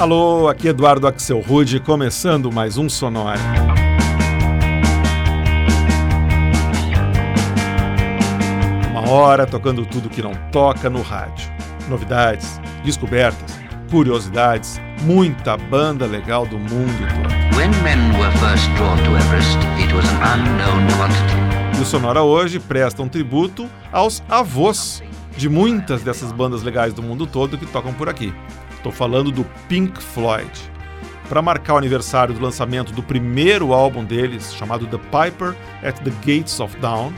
Alô, aqui Eduardo Axel Rude, começando mais um Sonora. Uma hora tocando tudo que não toca no rádio. Novidades, descobertas, curiosidades, muita banda legal do mundo todo. Everest. E o Sonora hoje presta um tributo aos avós de muitas dessas bandas legais do mundo todo que tocam por aqui. Estou falando do Pink Floyd. Para marcar o aniversário do lançamento do primeiro álbum deles, chamado The Piper at the Gates of Dawn,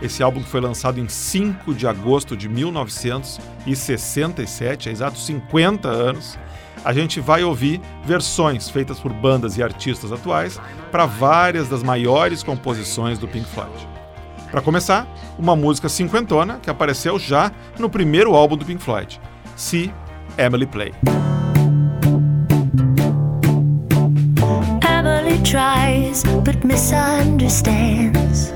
esse álbum foi lançado em 5 de agosto de 1967, há exatos 50 anos, a gente vai ouvir versões feitas por bandas e artistas atuais para várias das maiores composições do Pink Floyd. Para começar, uma música cinquentona que apareceu já no primeiro álbum do Pink Floyd, See Emily Play. Emily tries but misunderstands.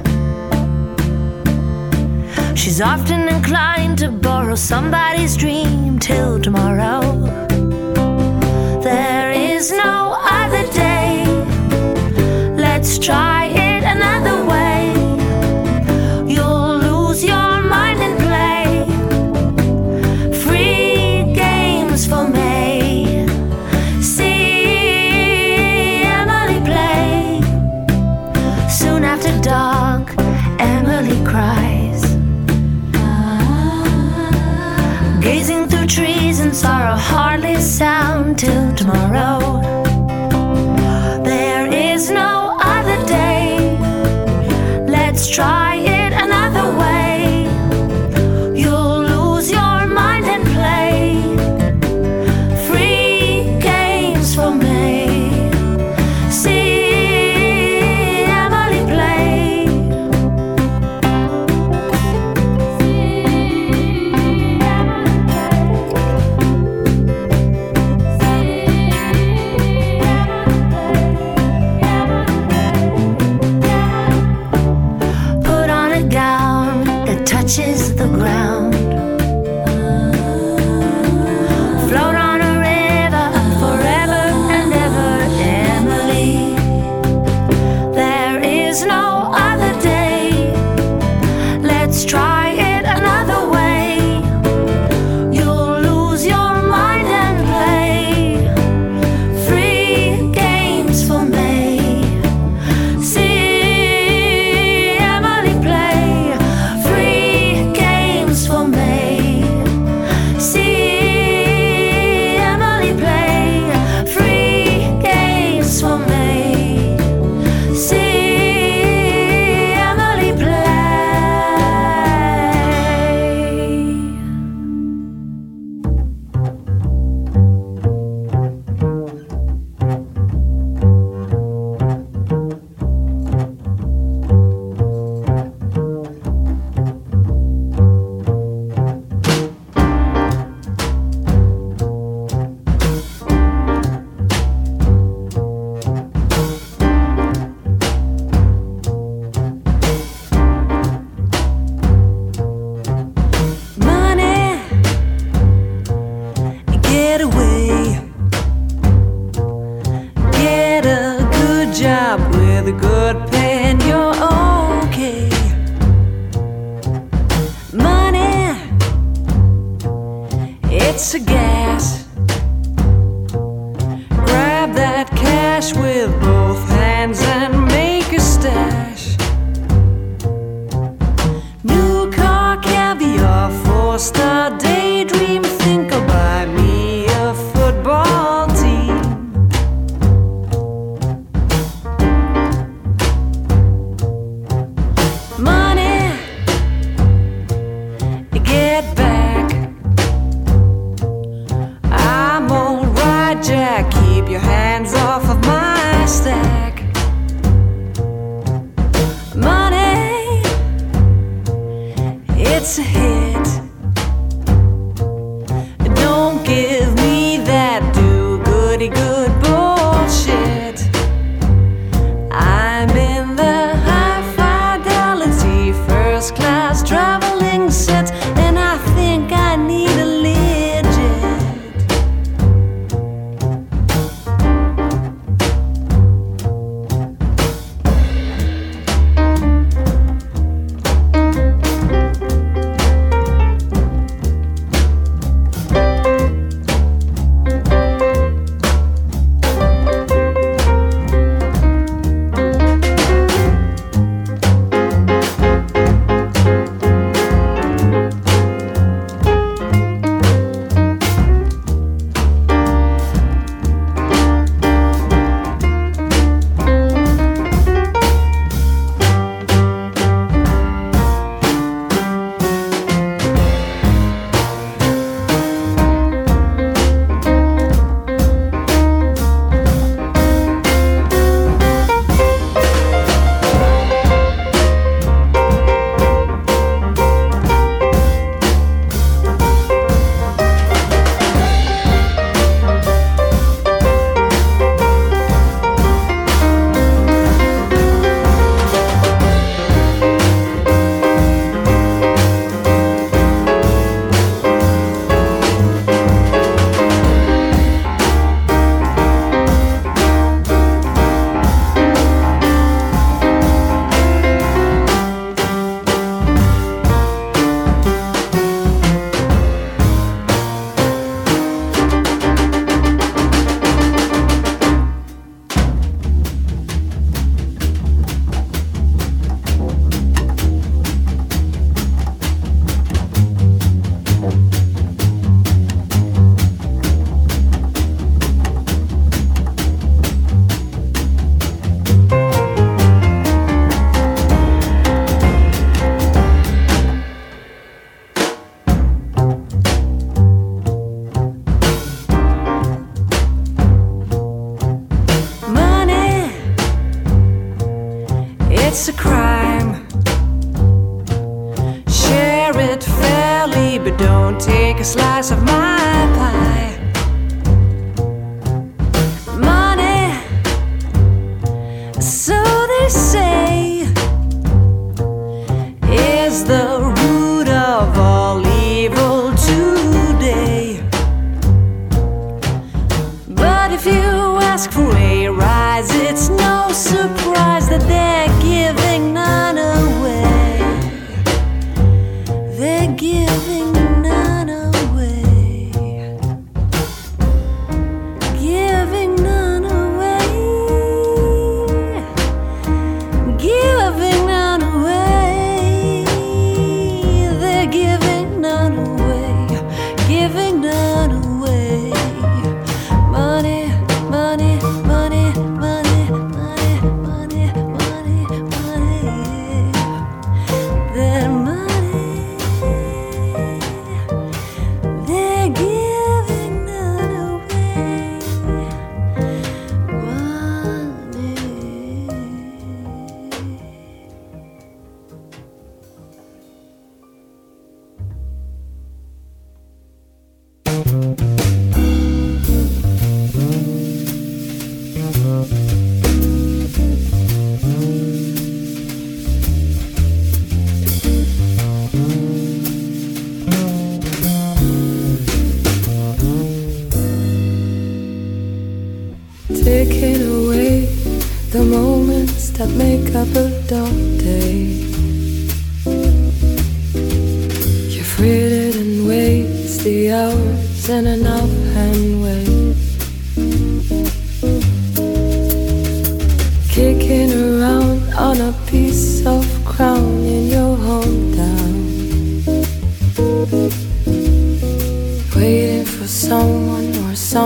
She's often inclined to borrow somebody's dream till tomorrow. There is no other day. Let's try until tomorrow.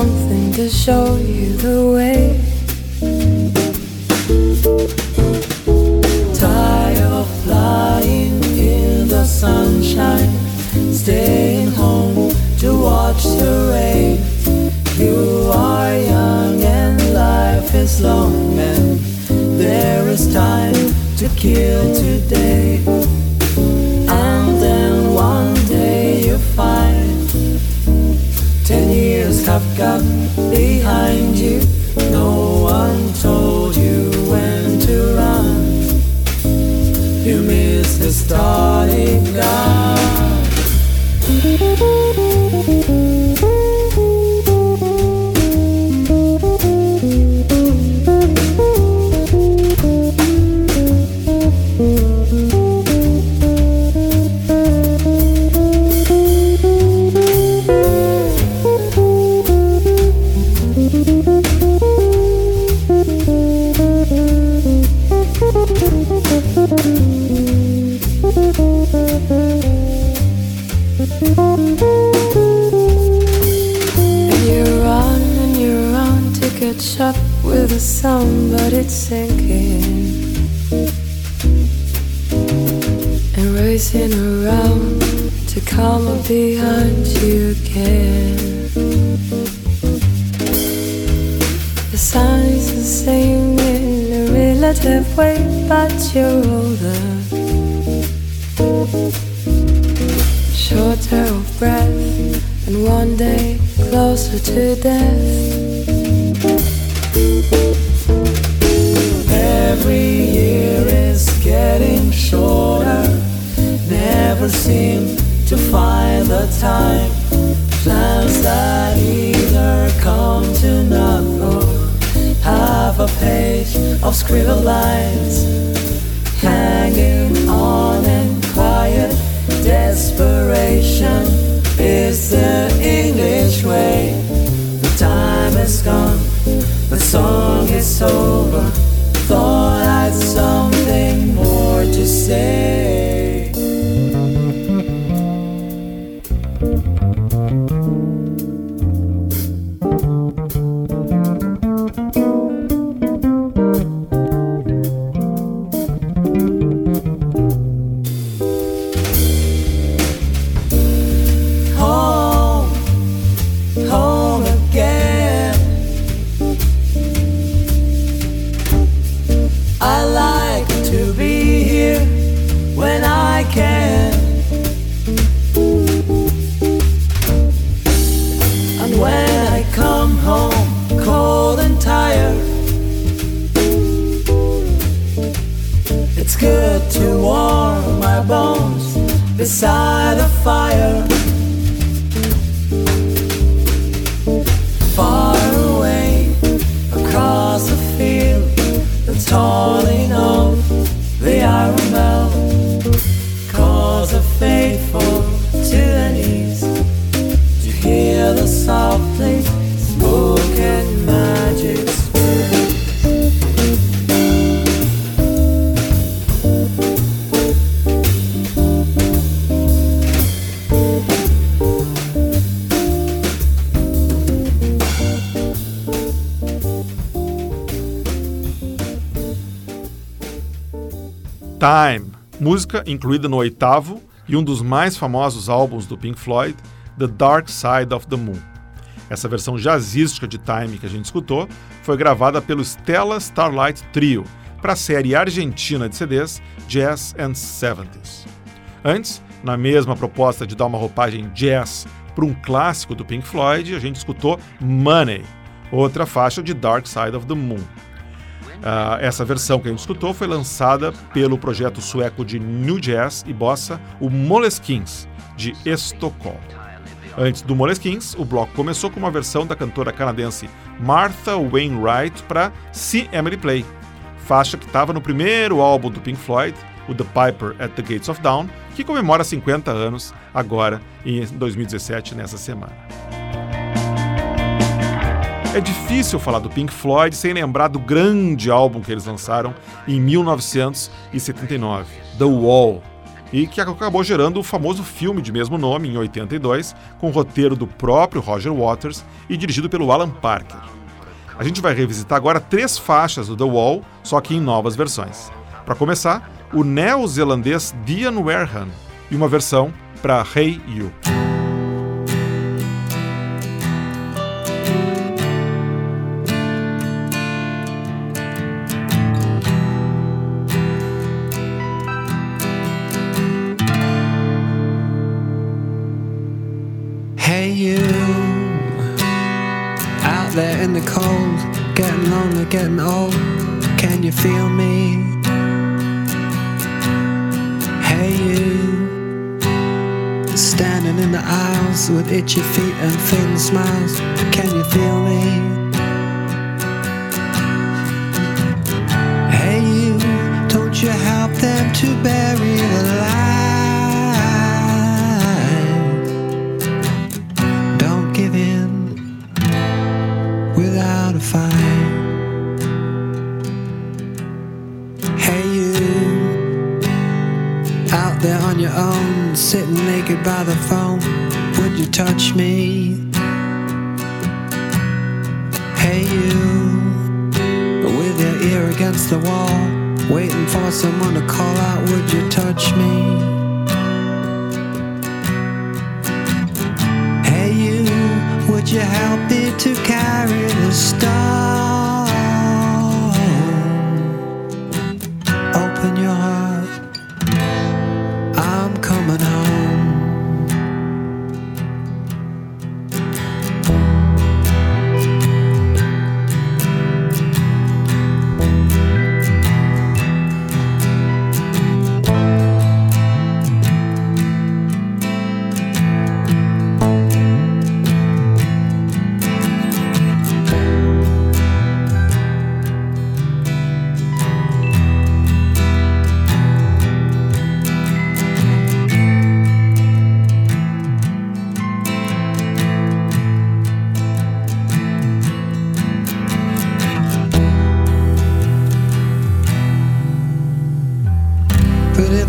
something to show you the way. Tired of lying in the sunshine, staying home to watch the rain. You are young and life is long, and there is time to kill today. I've got behind. away, but you're older. Shorter of breath, and one day closer to death. Every year is getting shorter, never seem to find the time. Plans that either come to nothing, Have a page of squirrel lines hanging on in quiet desperation is the English way. The time is gone, the song is over. Thought I'd something more to say. Time, música incluída no oitavo e um dos mais famosos álbuns do Pink Floyd, The Dark Side of the Moon. Essa versão jazzística de Time que a gente escutou foi gravada pelo Stella Starlight Trio para a série argentina de CDs Jazz and Seventies. Antes, na mesma proposta de dar uma roupagem jazz para um clássico do Pink Floyd, a gente escutou Money, outra faixa de Dark Side of the Moon. Uh, essa versão que a gente escutou foi lançada pelo projeto sueco de New Jazz e Bossa, o Moleskins, de Estocolmo. Antes do Moleskins, o bloco começou com uma versão da cantora canadense Martha Wainwright para See Emily Play, faixa que estava no primeiro álbum do Pink Floyd, o The Piper at the Gates of Dawn, que comemora 50 anos agora em 2017, nessa semana. É difícil falar do Pink Floyd sem lembrar do grande álbum que eles lançaram em 1979, The Wall, e que acabou gerando o famoso filme de mesmo nome em 82, com roteiro do próprio Roger Waters e dirigido pelo Alan Parker. A gente vai revisitar agora três faixas do The Wall, só que em novas versões. Para começar, o neozelandês Dian Wareham e uma versão para Hey You. Getting lonely, getting old. Can you feel me? Hey, you. Standing in the aisles with itchy feet and thin smiles. Can you feel me? Hey, you. Don't you help them to bury the sitting naked by the phone. Would you touch me? Hey, you, with your ear against the wall, waiting for someone to call out. Would you touch me? Hey, you, would you help me to carry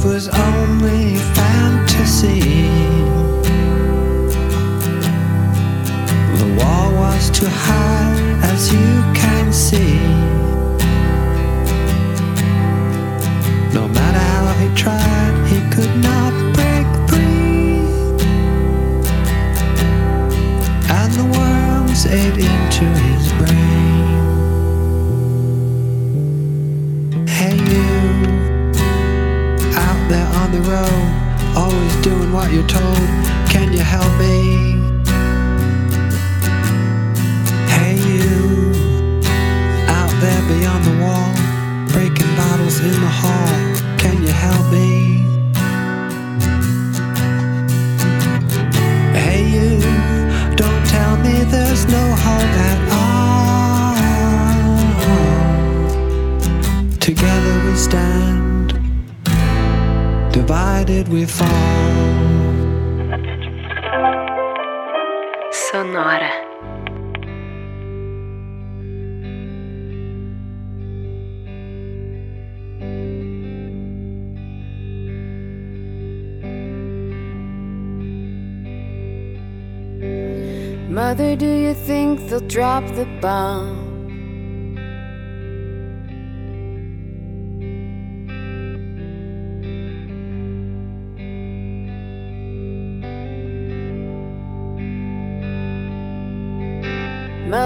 was only fantasy. The wall was too high, as you can see. No matter how he tried, he could not break free. And the worms ate into his brain. the road, always doing what you're told. Can you help me? We fall. Sonora. Mother, do you think they'll drop the bomb?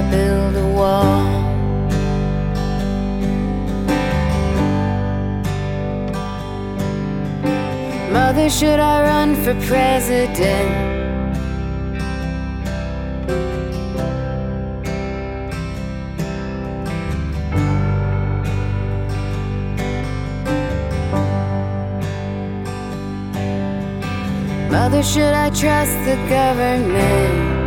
I build a wall? Mother, should I run for president? Mother, should I trust the government?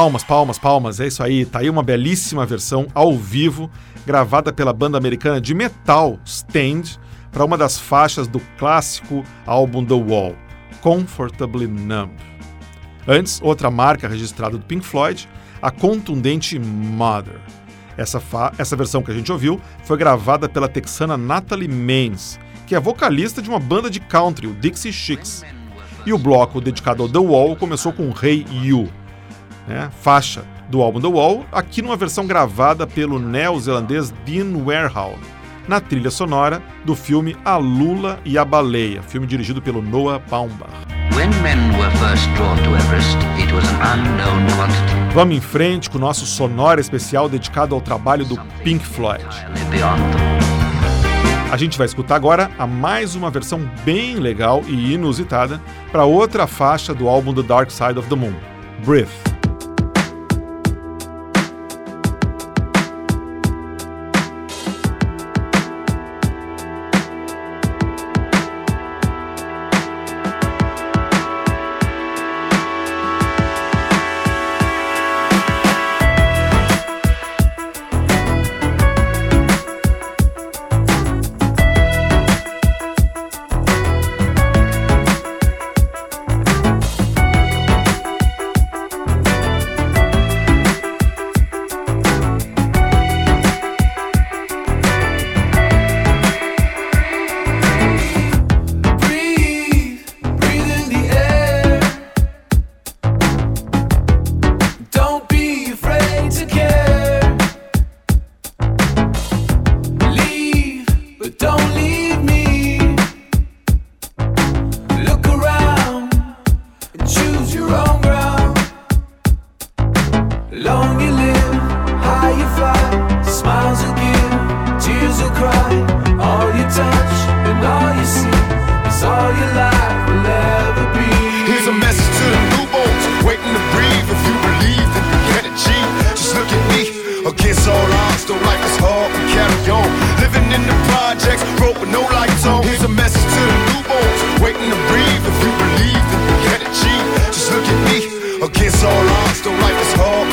Palmas, palmas, palmas. É isso aí. Tá aí uma belíssima versão ao vivo, gravada pela banda americana de metal Stand, para uma das faixas do clássico álbum The Wall, Comfortably Numb. Antes, outra marca registrada do Pink Floyd, a contundente Mother. Essa, essa versão que a gente ouviu foi gravada pela texana Natalie Maines, que é vocalista de uma banda de country, o Dixie Chicks. E o bloco dedicado ao The Wall começou com Hey You, né, faixa do álbum The Wall, aqui numa versão gravada pelo neozelandês Dean Warehol, na trilha sonora do filme A Lula e a Baleia, filme dirigido pelo Noah Baumbach. Vamos em frente com o nosso sonora especial dedicado ao trabalho do Pink Floyd. A gente vai escutar agora a mais uma versão bem legal e inusitada para outra faixa do álbum The Dark Side of the Moon, Breathe. Against all odds, though life is hard, we carry on. Living in the projects, broke with no lights on. Here's a message to the newborns, waiting to breathe. If you believe, then you can achieve. Just look at me. Against all odds, though life is hard,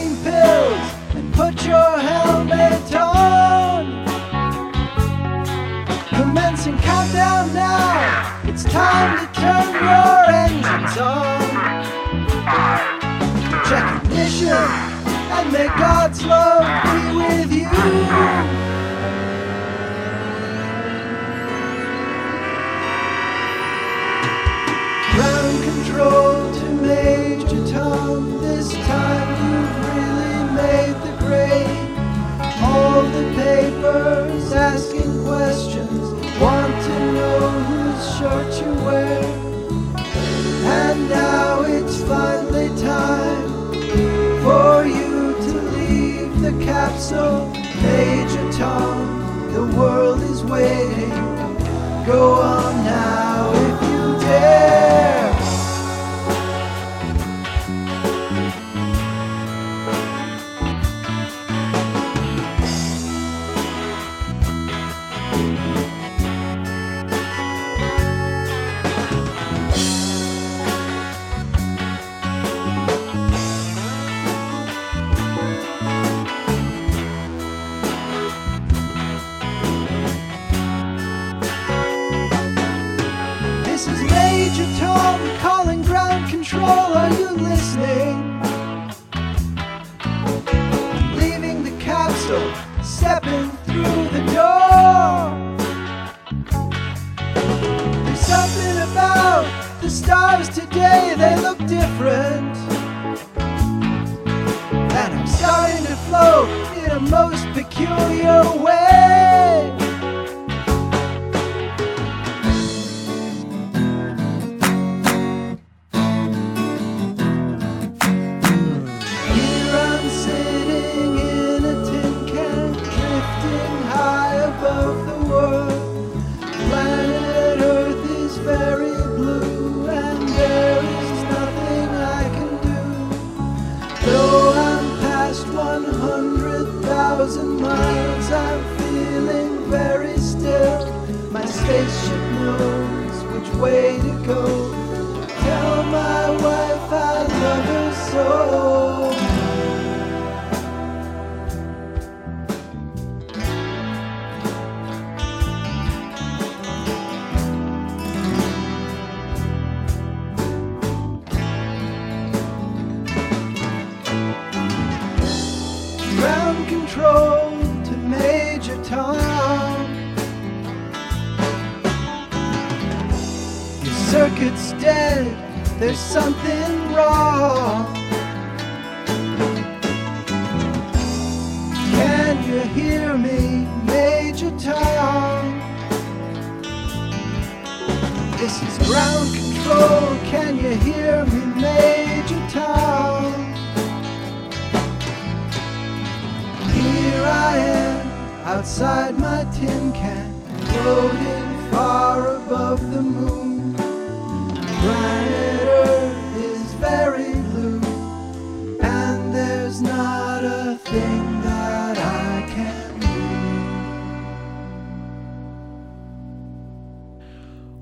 protein pills and put your helmet on. Commencing countdown now. It's time to turn your engines on. Check ignition and may God's love be with you. Ground control to Major Tom. This time grade. All the papers asking questions, want to know whose shirt you wear. And now it's finally time for you to leave the capsule. Major Tom, the world is waiting. Go on now if you dare.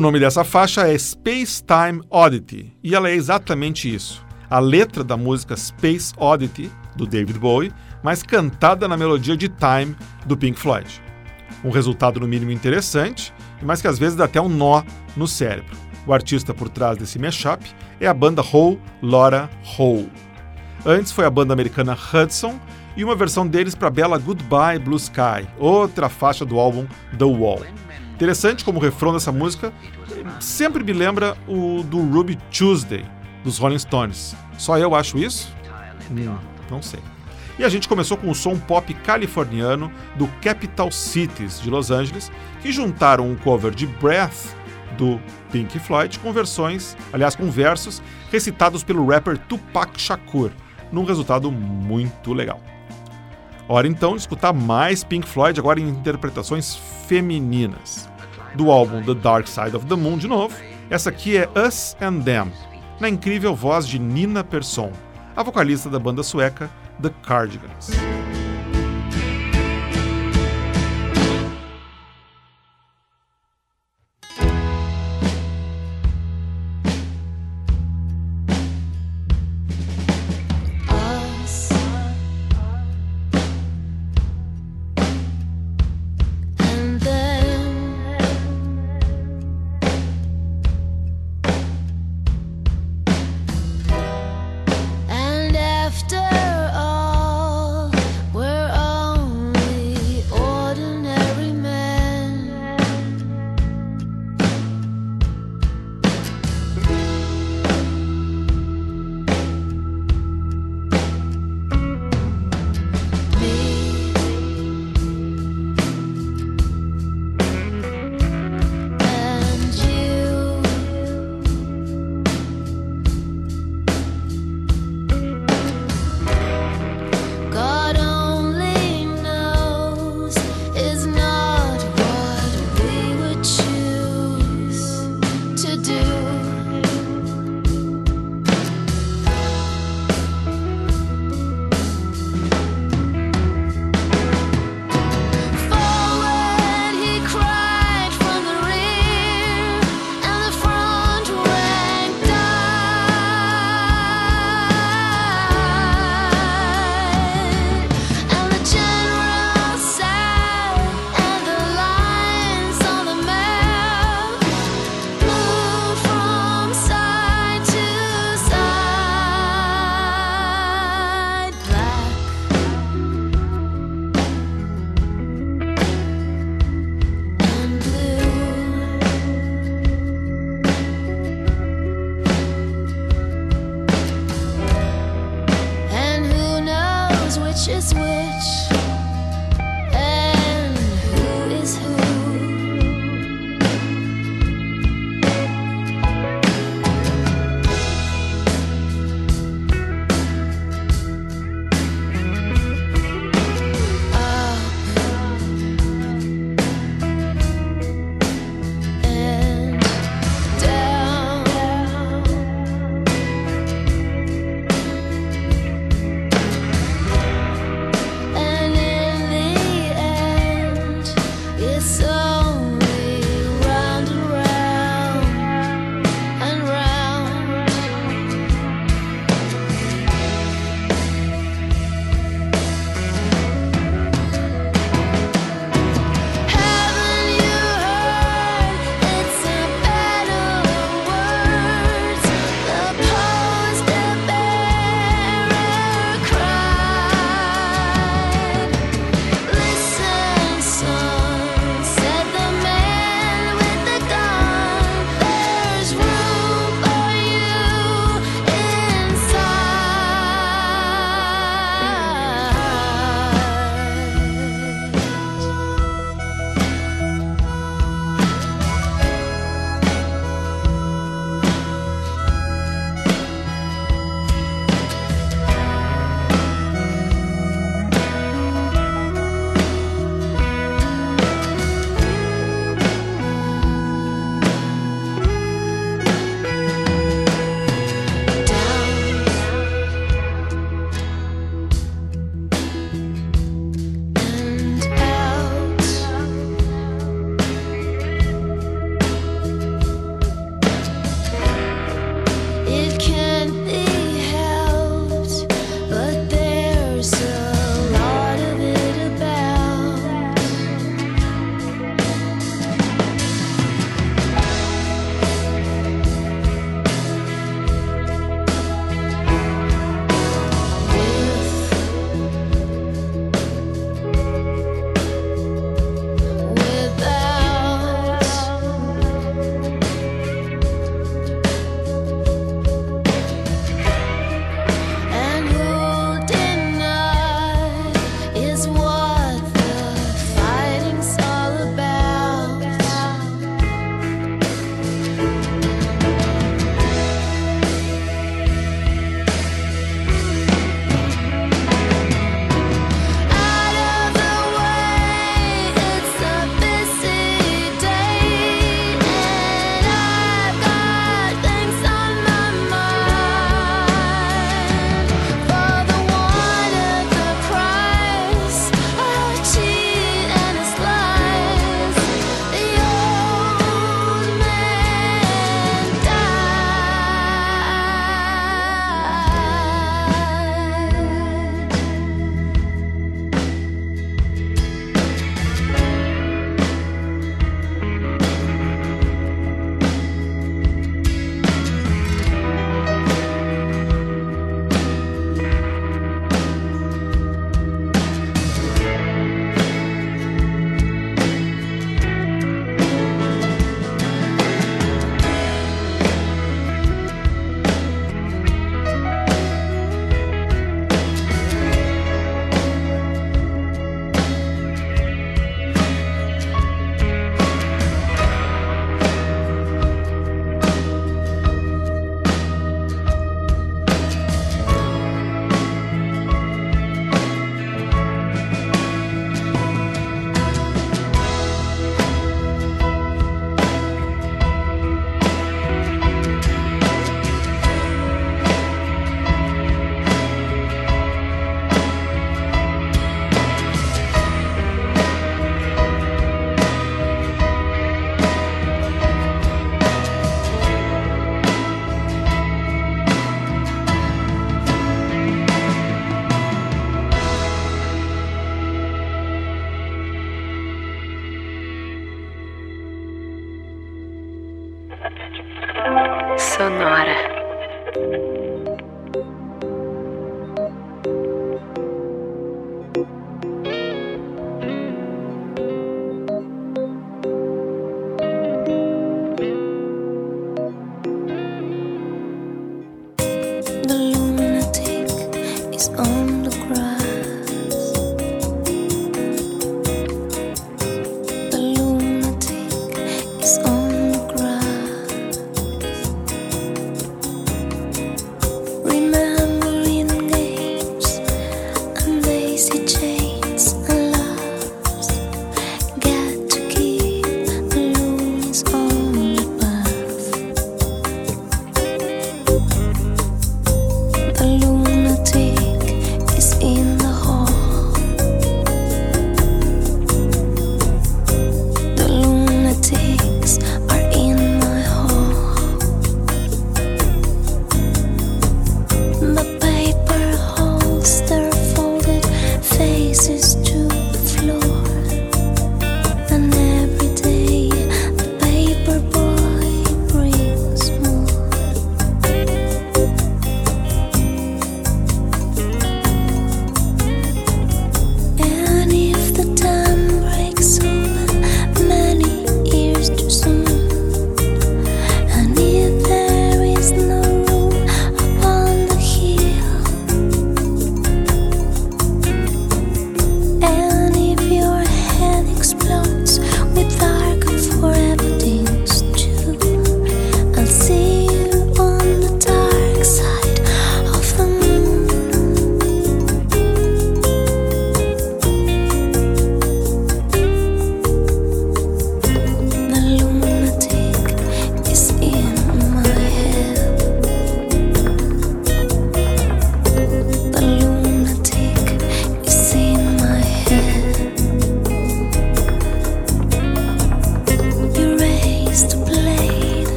Nome dessa faixa é Space Time Oddity e ela é exatamente isso. A letra da música Space Oddity, do David Bowie, mas cantada na melodia de Time, do Pink Floyd. Um resultado no mínimo interessante, mas que às vezes dá até um nó no cérebro. O artista por trás desse mashup é a banda Hole Laura Hole. Antes foi a banda americana Hudson e uma versão deles para a bela Goodbye Blue Sky, outra faixa do álbum The Wall. Interessante como o refrão dessa música sempre me lembra o do Ruby Tuesday, dos Rolling Stones. Só eu acho isso? Hum, não sei. E a gente começou com o som pop californiano do Capital Cities de Los Angeles, que juntaram um cover de Breath do Pink Floyd com versões, aliás, com versos recitados pelo rapper Tupac Shakur, num resultado muito legal. Hora então de escutar mais Pink Floyd agora em interpretações femininas. Do álbum The Dark Side of the Moon de novo, essa aqui é Us and Them, na incrível voz de Nina Persson, a vocalista da banda sueca The Cardigans.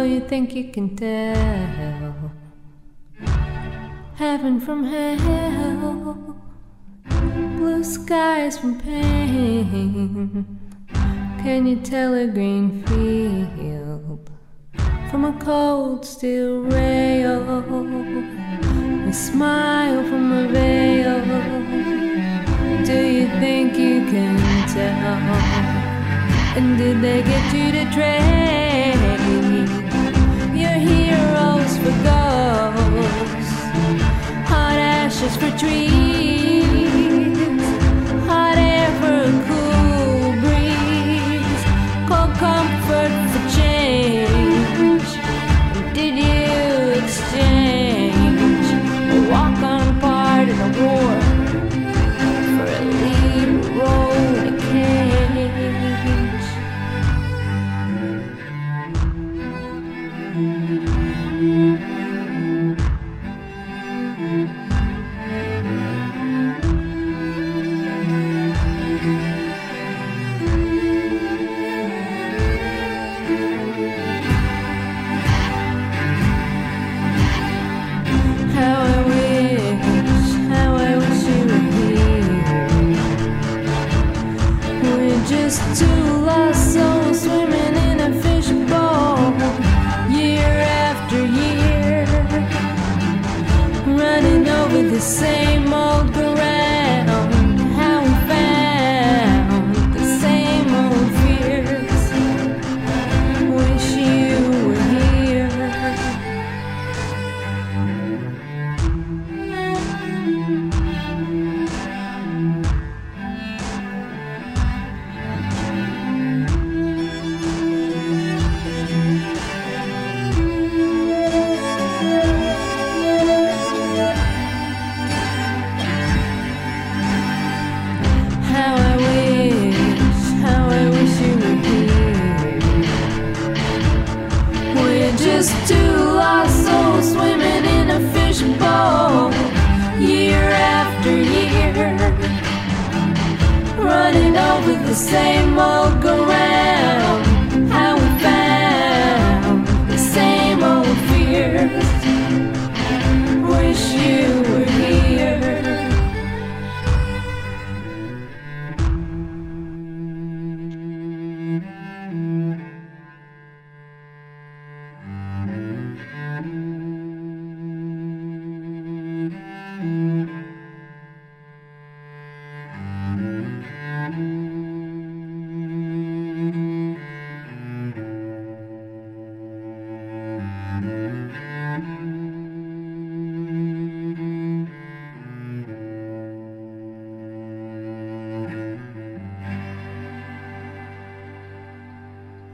So you think you can tell heaven from hell, blue skies from pain. Can you tell a green field from a cold steel rail? A smile from a veil. Do you think you can tell? And did they get you to trade for ghosts? Hot ashes for trees,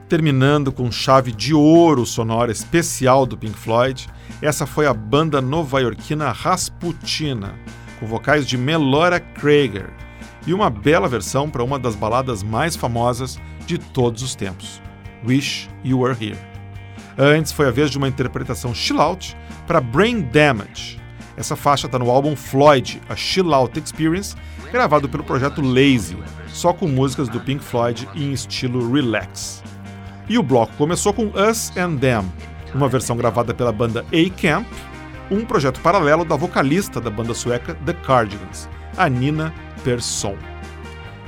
Terminando com chave de ouro sonora especial do Pink Floyd, essa foi a banda nova-iorquina Rasputina, com vocais de Melora Krager, e uma bela versão para uma das baladas mais famosas de todos os tempos, Wish You Were Here. Antes foi a vez de uma interpretação chill out para Brain Damage. Essa faixa está no álbum Floyd, a Chill Out Experience, gravado pelo projeto Lazy, só com músicas do Pink Floyd em estilo relax. E o bloco começou com Us and Them, uma versão gravada pela banda A-Camp, um projeto paralelo da vocalista da banda sueca The Cardigans, a Nina Persson.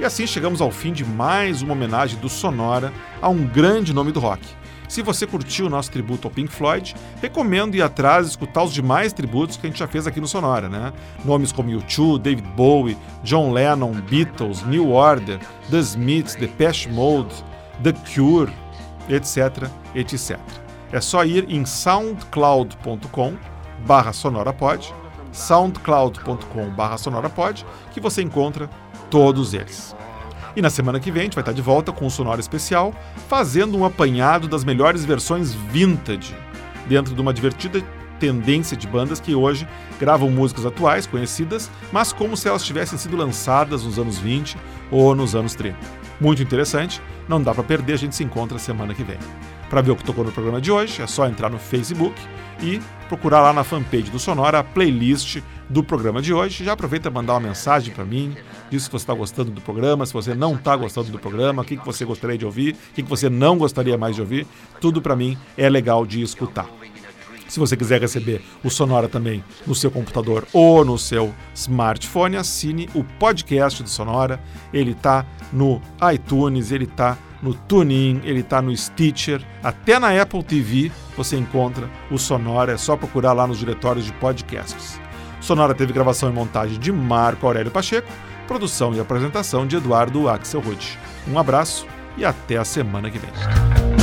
E assim chegamos ao fim de mais uma homenagem do Sonora a um grande nome do rock. Se você curtiu o nosso tributo ao Pink Floyd, recomendo ir atrás e escutar os demais tributos que a gente já fez aqui no Sonora, né? Nomes como U2, David Bowie, John Lennon, Beatles, New Order, The Smiths, The Depeche Mode, The Cure, etc, etc. É só ir em soundcloud.com barra sonorapod, soundcloud.com barra sonorapod, que você encontra todos eles. E na semana que vem a gente vai estar de volta com um Sonora Especial, fazendo um apanhado das melhores versões vintage, dentro de uma divertida tendência de bandas que hoje gravam músicas atuais, conhecidas, mas como se elas tivessem sido lançadas nos anos 20 ou nos anos 30. Muito interessante, não dá para perder, a gente se encontra semana que vem. Para ver o que tocou no programa de hoje, é só entrar no Facebook e procurar lá na fanpage do Sonora a playlist do programa de hoje. Já aproveita mandar uma mensagem para mim, diz se você está gostando do programa, se você não está gostando do programa, o que, que você gostaria de ouvir, o que, que você não gostaria mais de ouvir. Tudo para mim é legal de escutar. Se você quiser receber o Sonora também no seu computador ou no seu smartphone, assine o podcast do Sonora. Ele está no iTunes, ele está no TuneIn, ele está no Stitcher, até na Apple TV você encontra o Sonora, é só procurar lá nos diretórios de podcasts. Sonora teve gravação e montagem de Marco Aurélio Pacheco, produção e apresentação de Eduardo Axel Ruth. Um abraço e até a semana que vem.